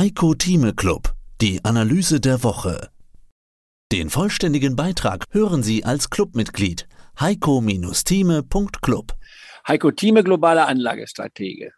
Heiko Thieme Club, die Analyse der Woche. Den vollständigen Beitrag hören Sie als Clubmitglied heiko-thieme.club. Heiko Thieme, globale Anlagestratege.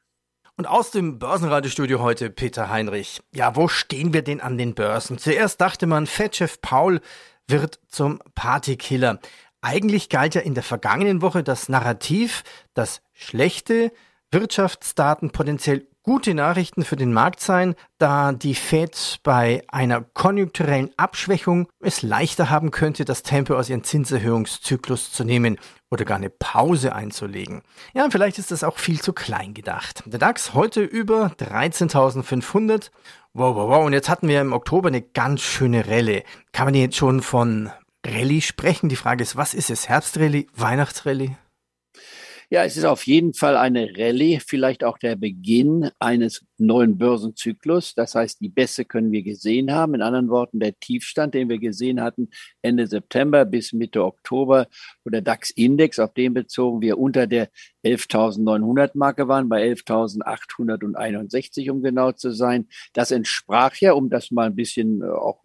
Und aus dem Börsenradiostudio heute Peter Heinrich. Ja, wo stehen wir denn an den Börsen? Zuerst dachte man, Fettchef Paul wird zum Partykiller. Eigentlich galt ja in der vergangenen Woche das Narrativ, dass schlechte Wirtschaftsdaten potenziell gute Nachrichten für den Markt sein, da die Fed bei einer konjunkturellen Abschwächung es leichter haben könnte, das Tempo aus ihrem Zinserhöhungszyklus zu nehmen oder gar eine Pause einzulegen. Ja, vielleicht ist das auch viel zu klein gedacht. Der DAX heute über 13.500. Wow, wow, wow. Und jetzt hatten wir im Oktober eine ganz schöne Relle. Kann man jetzt schon von Rallye sprechen? Die Frage ist, was ist es? Herbstrallye, Weihnachtsrallye? Ja, es ist auf jeden Fall eine Rallye, vielleicht auch der Beginn eines neuen Börsenzyklus. Das heißt, die Bässe können wir gesehen haben. In anderen Worten, der Tiefstand, den wir gesehen hatten Ende September bis Mitte Oktober, wo der DAX-Index, auf den bezogen wir unter der 11.900 Marke waren, bei 11.861, um genau zu sein. Das entsprach ja, um das mal ein bisschen äh, auch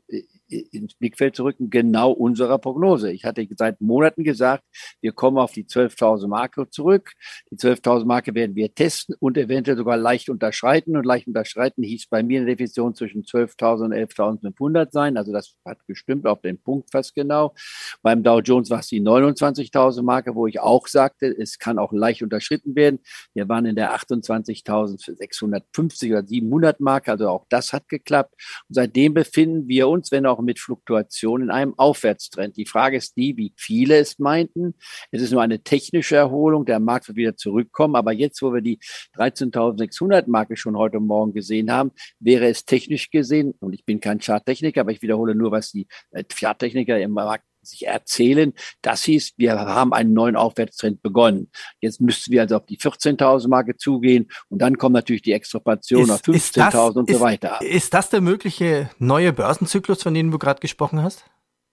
ins Blickfeld zu rücken, genau unserer Prognose. Ich hatte seit Monaten gesagt, wir kommen auf die 12.000 Marke zurück. Die 12.000 Marke werden wir testen und eventuell sogar leicht unterschreiten. Und leicht unterschreiten hieß bei mir eine Definition zwischen 12.000 und 11.500 sein. Also das hat gestimmt auf den Punkt fast genau. Beim Dow Jones war es die 29.000 Marke, wo ich auch sagte, es kann auch leicht unterschritten werden. Wir waren in der 28.650 oder 700 Marke. Also auch das hat geklappt. Und seitdem befinden wir uns, wenn auch auch mit Fluktuationen in einem Aufwärtstrend. Die Frage ist die, wie viele es meinten. Es ist nur eine technische Erholung. Der Markt wird wieder zurückkommen. Aber jetzt, wo wir die 13.600 Marke schon heute Morgen gesehen haben, wäre es technisch gesehen, und ich bin kein Charttechniker, aber ich wiederhole nur, was die äh, Charttechniker im Markt sich erzählen. Das hieß, wir haben einen neuen Aufwärtstrend begonnen. Jetzt müssten wir also auf die 14.000 Marke zugehen und dann kommt natürlich die Extrapolation auf 15.000 und so weiter. Ist das der mögliche neue Börsenzyklus, von dem du gerade gesprochen hast?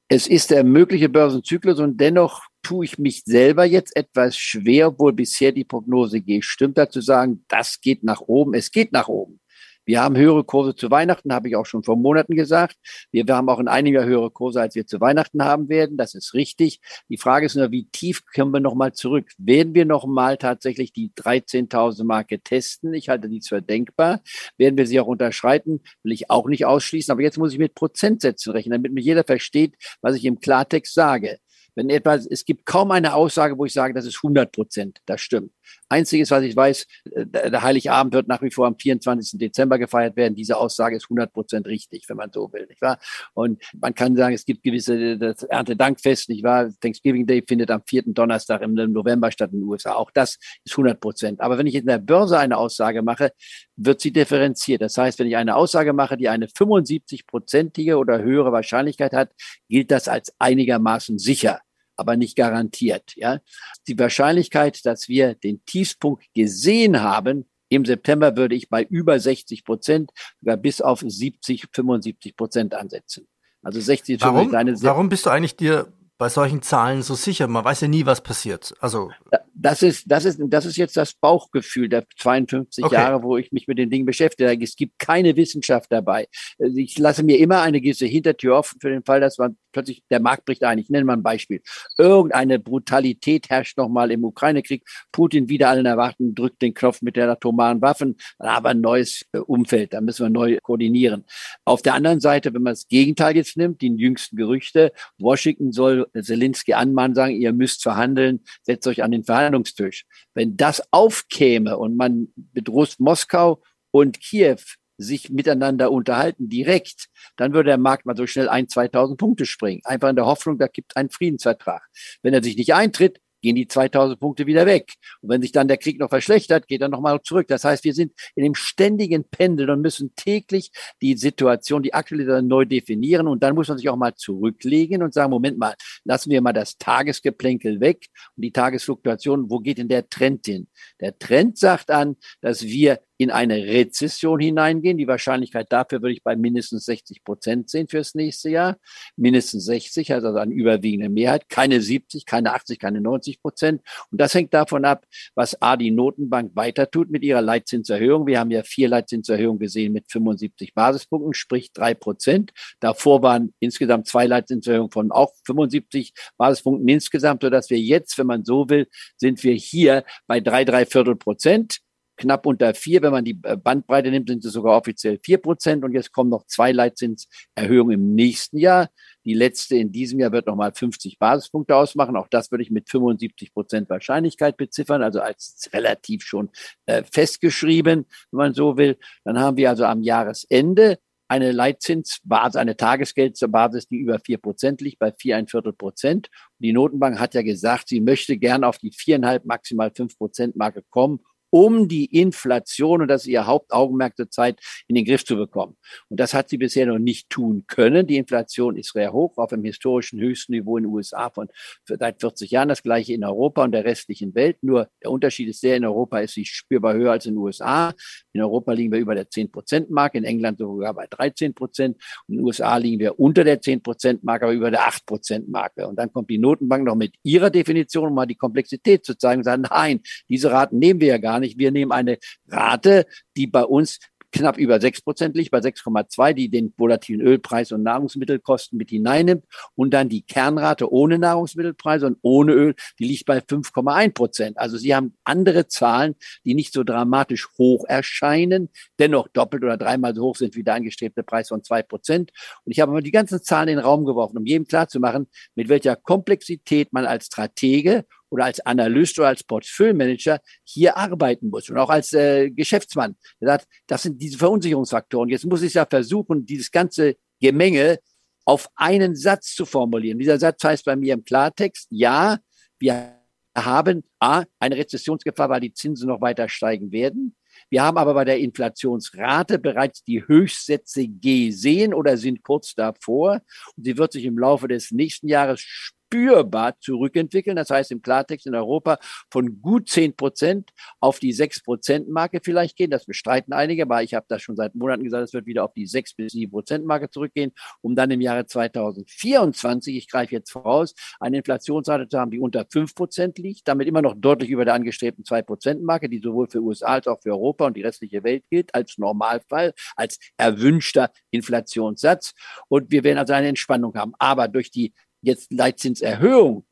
Es ist der mögliche Börsenzyklus und dennoch tue ich mich selber jetzt etwas schwer, obwohl bisher die Prognose gestimmt hat, zu sagen, das geht nach oben. Es geht nach oben. Wir haben höhere Kurse zu Weihnachten, habe ich auch schon vor Monaten gesagt. Wir, wir haben auch in Jahr höhere Kurse, als wir zu Weihnachten haben werden. Das ist richtig. Die Frage ist nur, wie tief können wir nochmal zurück? Werden wir nochmal tatsächlich die 13.000 Marke testen? Ich halte dies für denkbar. Werden wir sie auch unterschreiten? Will ich auch nicht ausschließen. Aber jetzt muss ich mit Prozentsätzen rechnen, damit mir jeder versteht, was ich im Klartext sage. Wenn etwas, es gibt kaum eine Aussage, wo ich sage, das ist 100 Prozent, das stimmt. Einziges, was ich weiß, äh, der Heiligabend wird nach wie vor am 24. Dezember gefeiert werden. Diese Aussage ist 100 Prozent richtig, wenn man so will, nicht wahr? Und man kann sagen, es gibt gewisse, das Erntedankfest, nicht wahr? Thanksgiving Day findet am vierten Donnerstag im November statt in den USA. Auch das ist 100 Prozent. Aber wenn ich in der Börse eine Aussage mache, wird sie differenziert. Das heißt, wenn ich eine Aussage mache, die eine 75-prozentige oder höhere Wahrscheinlichkeit hat, gilt das als einigermaßen sicher aber nicht garantiert. Ja, die Wahrscheinlichkeit, dass wir den Tiefpunkt gesehen haben im September, würde ich bei über 60 Prozent, sogar bis auf 70, 75 Prozent ansetzen. Also 60 warum, warum bist du eigentlich dir bei solchen Zahlen so sicher? Man weiß ja nie, was passiert. Also das ist, das ist, das ist jetzt das Bauchgefühl der 52 okay. Jahre, wo ich mich mit den Dingen beschäftige. Es gibt keine Wissenschaft dabei. Ich lasse mir immer eine gewisse Hintertür offen für den Fall, dass man plötzlich der Markt bricht ein. Ich nenne mal ein Beispiel. Irgendeine Brutalität herrscht nochmal im Ukraine-Krieg. Putin wieder allen erwarten, drückt den Knopf mit der atomaren Waffen, aber ein neues äh, Umfeld. Da müssen wir neu koordinieren. Auf der anderen Seite, wenn man das Gegenteil jetzt nimmt, die jüngsten Gerüchte, Washington soll Zelensky anmahnen, sagen, ihr müsst verhandeln, setzt euch an den Verhandlungstisch. Wenn das aufkäme und man bedroht Moskau und Kiew sich miteinander unterhalten, direkt, dann würde der Markt mal so schnell ein, 2000 Punkte springen. Einfach in der Hoffnung, da gibt einen Friedensvertrag. Wenn er sich nicht eintritt, gehen die 2000 Punkte wieder weg. Und wenn sich dann der Krieg noch verschlechtert, geht er nochmal zurück. Das heißt, wir sind in dem ständigen Pendel und müssen täglich die Situation, die aktuelle neu definieren. Und dann muss man sich auch mal zurücklegen und sagen, Moment mal, lassen wir mal das Tagesgeplänkel weg und die Tagesfluktuation, wo geht denn der Trend hin? Der Trend sagt an, dass wir in eine Rezession hineingehen. Die Wahrscheinlichkeit dafür würde ich bei mindestens 60 Prozent sehen fürs nächste Jahr. Mindestens 60, also eine überwiegende Mehrheit. Keine 70, keine 80, keine 90 Prozent. Und das hängt davon ab, was A, die Notenbank weiter tut mit ihrer Leitzinserhöhung. Wir haben ja vier Leitzinserhöhungen gesehen mit 75 Basispunkten, sprich drei Prozent. Davor waren insgesamt zwei Leitzinserhöhungen von auch 75 Basispunkten insgesamt, sodass wir jetzt, wenn man so will, sind wir hier bei drei, drei Viertel Prozent knapp unter vier. Wenn man die äh, Bandbreite nimmt, sind es sogar offiziell vier Prozent. Und jetzt kommen noch zwei Leitzinserhöhungen im nächsten Jahr. Die letzte in diesem Jahr wird nochmal 50 Basispunkte ausmachen. Auch das würde ich mit 75 Prozent Wahrscheinlichkeit beziffern, also als relativ schon äh, festgeschrieben, wenn man so will. Dann haben wir also am Jahresende eine Leitzinsbasis, eine Tagesgeldbasis, die über vier Prozent liegt, bei vier ein Viertel Prozent. Die Notenbank hat ja gesagt, sie möchte gern auf die viereinhalb, maximal fünf Prozent Marke kommen, um die Inflation, und das ist ihr Hauptaugenmerk zur Zeit, in den Griff zu bekommen. Und das hat sie bisher noch nicht tun können. Die Inflation ist sehr hoch, auf dem historischen höchsten Niveau in den USA von seit 40 Jahren, das gleiche in Europa und der restlichen Welt. Nur der Unterschied ist sehr, in Europa ist sie spürbar höher als in den USA. In Europa liegen wir über der 10-Prozent-Marke, in England sogar bei 13 Prozent. In den USA liegen wir unter der 10-Prozent-Marke, aber über der 8-Prozent-Marke. Und dann kommt die Notenbank noch mit ihrer Definition, um mal die Komplexität zu zeigen, und sagen, nein, diese Raten nehmen wir ja gar nicht nicht. Wir nehmen eine Rate, die bei uns knapp über sechs Prozent liegt, bei 6,2, die den volatilen Ölpreis und Nahrungsmittelkosten mit hineinnimmt. Und dann die Kernrate ohne Nahrungsmittelpreise und ohne Öl, die liegt bei 5,1 Prozent. Also Sie haben andere Zahlen, die nicht so dramatisch hoch erscheinen, dennoch doppelt oder dreimal so hoch sind wie der angestrebte Preis von zwei Prozent. Und ich habe mal die ganzen Zahlen in den Raum geworfen, um jedem klarzumachen, mit welcher Komplexität man als Stratege oder als Analyst oder als Portfolio-Manager hier arbeiten muss und auch als äh, Geschäftsmann. Er sagt, das sind diese Verunsicherungsfaktoren. Jetzt muss ich ja versuchen, dieses ganze Gemenge auf einen Satz zu formulieren. Dieser Satz heißt bei mir im Klartext, ja, wir haben A, eine Rezessionsgefahr, weil die Zinsen noch weiter steigen werden. Wir haben aber bei der Inflationsrate bereits die Höchstsätze gesehen oder sind kurz davor. Und sie wird sich im Laufe des nächsten Jahres spürbar zurückentwickeln. Das heißt im Klartext in Europa von gut zehn Prozent auf die sechs Prozent Marke vielleicht gehen. Das bestreiten einige, aber ich habe das schon seit Monaten gesagt, es wird wieder auf die sechs bis sieben Prozent Marke zurückgehen, um dann im Jahre 2024, ich greife jetzt voraus, eine Inflationsrate zu haben, die unter fünf Prozent liegt, damit immer noch deutlich über der angestrebten zwei Prozent Marke, die sowohl für USA als auch für Europa und die restliche Welt gilt, als Normalfall, als erwünschter Inflationssatz. Und wir werden also eine Entspannung haben. Aber durch die jetzt Leitzinserhöhung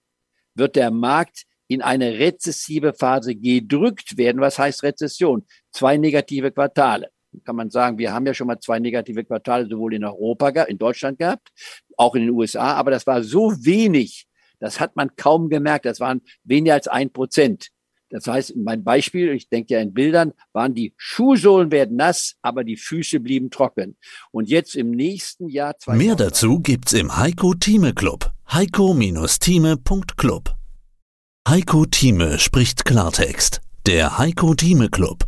wird der Markt in eine rezessive Phase gedrückt werden. Was heißt Rezession? Zwei negative Quartale. Kann man sagen, wir haben ja schon mal zwei negative Quartale sowohl in Europa, in Deutschland gehabt, auch in den USA, aber das war so wenig, das hat man kaum gemerkt. Das waren weniger als ein Prozent. Das heißt, mein Beispiel, ich denke ja in Bildern, waren die Schuhsohlen werden nass, aber die Füße blieben trocken. Und jetzt im nächsten Jahr... Mehr dazu gibt's im Heiko Thieme Club. Heiko-Thieme.club Heiko Thieme spricht Klartext. Der Heiko Thieme Club.